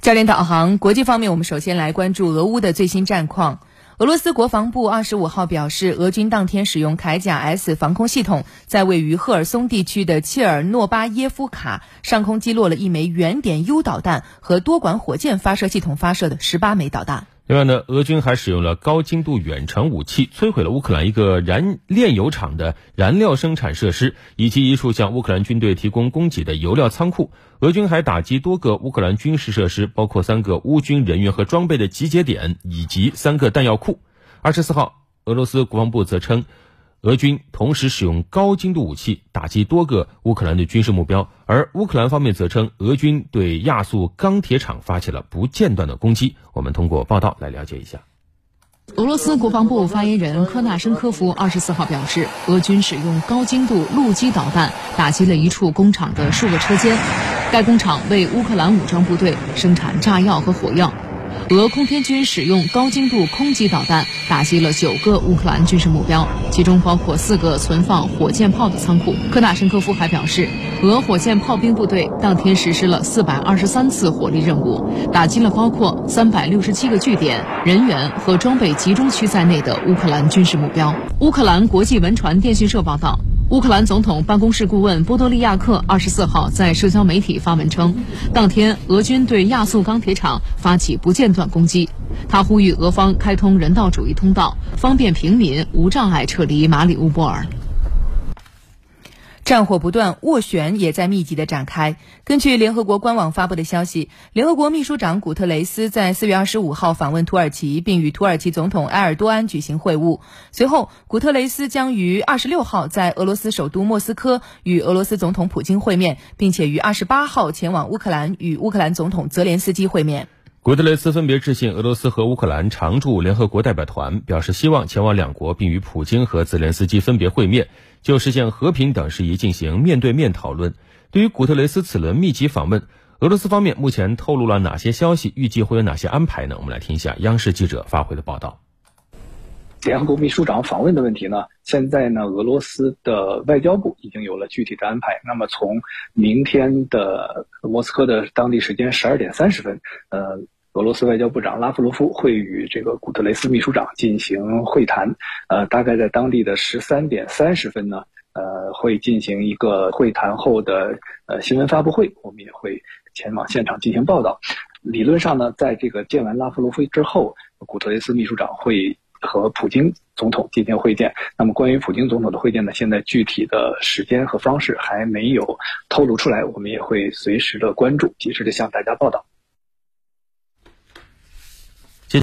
教练导航，国际方面，我们首先来关注俄乌的最新战况。俄罗斯国防部二十五号表示，俄军当天使用铠甲 S 防空系统，在位于赫尔松地区的切尔诺巴耶夫卡上空击落了一枚原点 U 导弹和多管火箭发射系统发射的十八枚导弹。另外呢，俄军还使用了高精度远程武器，摧毁了乌克兰一个燃炼油厂的燃料生产设施，以及一处向乌克兰军队提供供给的油料仓库。俄军还打击多个乌克兰军事设施，包括三个乌军人员和装备的集结点，以及三个弹药库。二十四号，俄罗斯国防部则称。俄军同时使用高精度武器打击多个乌克兰的军事目标，而乌克兰方面则称俄军对亚速钢铁厂发起了不间断的攻击。我们通过报道来了解一下。俄罗斯国防部发言人科纳申科夫二十四号表示，俄军使用高精度陆基导弹打击了一处工厂的数个车间，该工厂为乌克兰武装部队生产炸药和火药。俄空天军使用高精度空击导弹打击了九个乌克兰军事目标，其中包括四个存放火箭炮的仓库。科纳申科夫还表示，俄火箭炮兵部队当天实施了四百二十三次火力任务，打击了包括三百六十七个据点、人员和装备集中区在内的乌克兰军事目标。乌克兰国际文传电讯社报道。乌克兰总统办公室顾问波多利亚克二十四号在社交媒体发文称，当天俄军对亚速钢铁厂发起不间断攻击。他呼吁俄方开通人道主义通道，方便平民无障碍撤离马里乌波尔。战火不断，斡旋也在密集的展开。根据联合国官网发布的消息，联合国秘书长古特雷斯在四月二十五号访问土耳其，并与土耳其总统埃尔多安举行会晤。随后，古特雷斯将于二十六号在俄罗斯首都莫斯科与俄罗斯总统普京会面，并且于二十八号前往乌克兰与乌克兰总统泽连斯基会面。古特雷斯分别致信俄罗斯和乌克兰常驻联合国代表团，表示希望前往两国，并与普京和泽连斯基分别会面，就实现和平等事宜进行面对面讨论。对于古特雷斯此轮密集访问，俄罗斯方面目前透露了哪些消息？预计会有哪些安排呢？我们来听一下央视记者发回的报道。联合国秘书长访问的问题呢？现在呢，俄罗斯的外交部已经有了具体的安排。那么从明天的莫斯科的当地时间十二点三十分，呃，俄罗斯外交部长拉夫罗夫会与这个古特雷斯秘书长进行会谈。呃，大概在当地的十三点三十分呢，呃，会进行一个会谈后的呃新闻发布会，我们也会前往现场进行报道。理论上呢，在这个见完拉夫罗夫之后，古特雷斯秘书长会。和普京总统进行会见。那么，关于普京总统的会见呢？现在具体的时间和方式还没有透露出来，我们也会随时的关注，及时的向大家报道。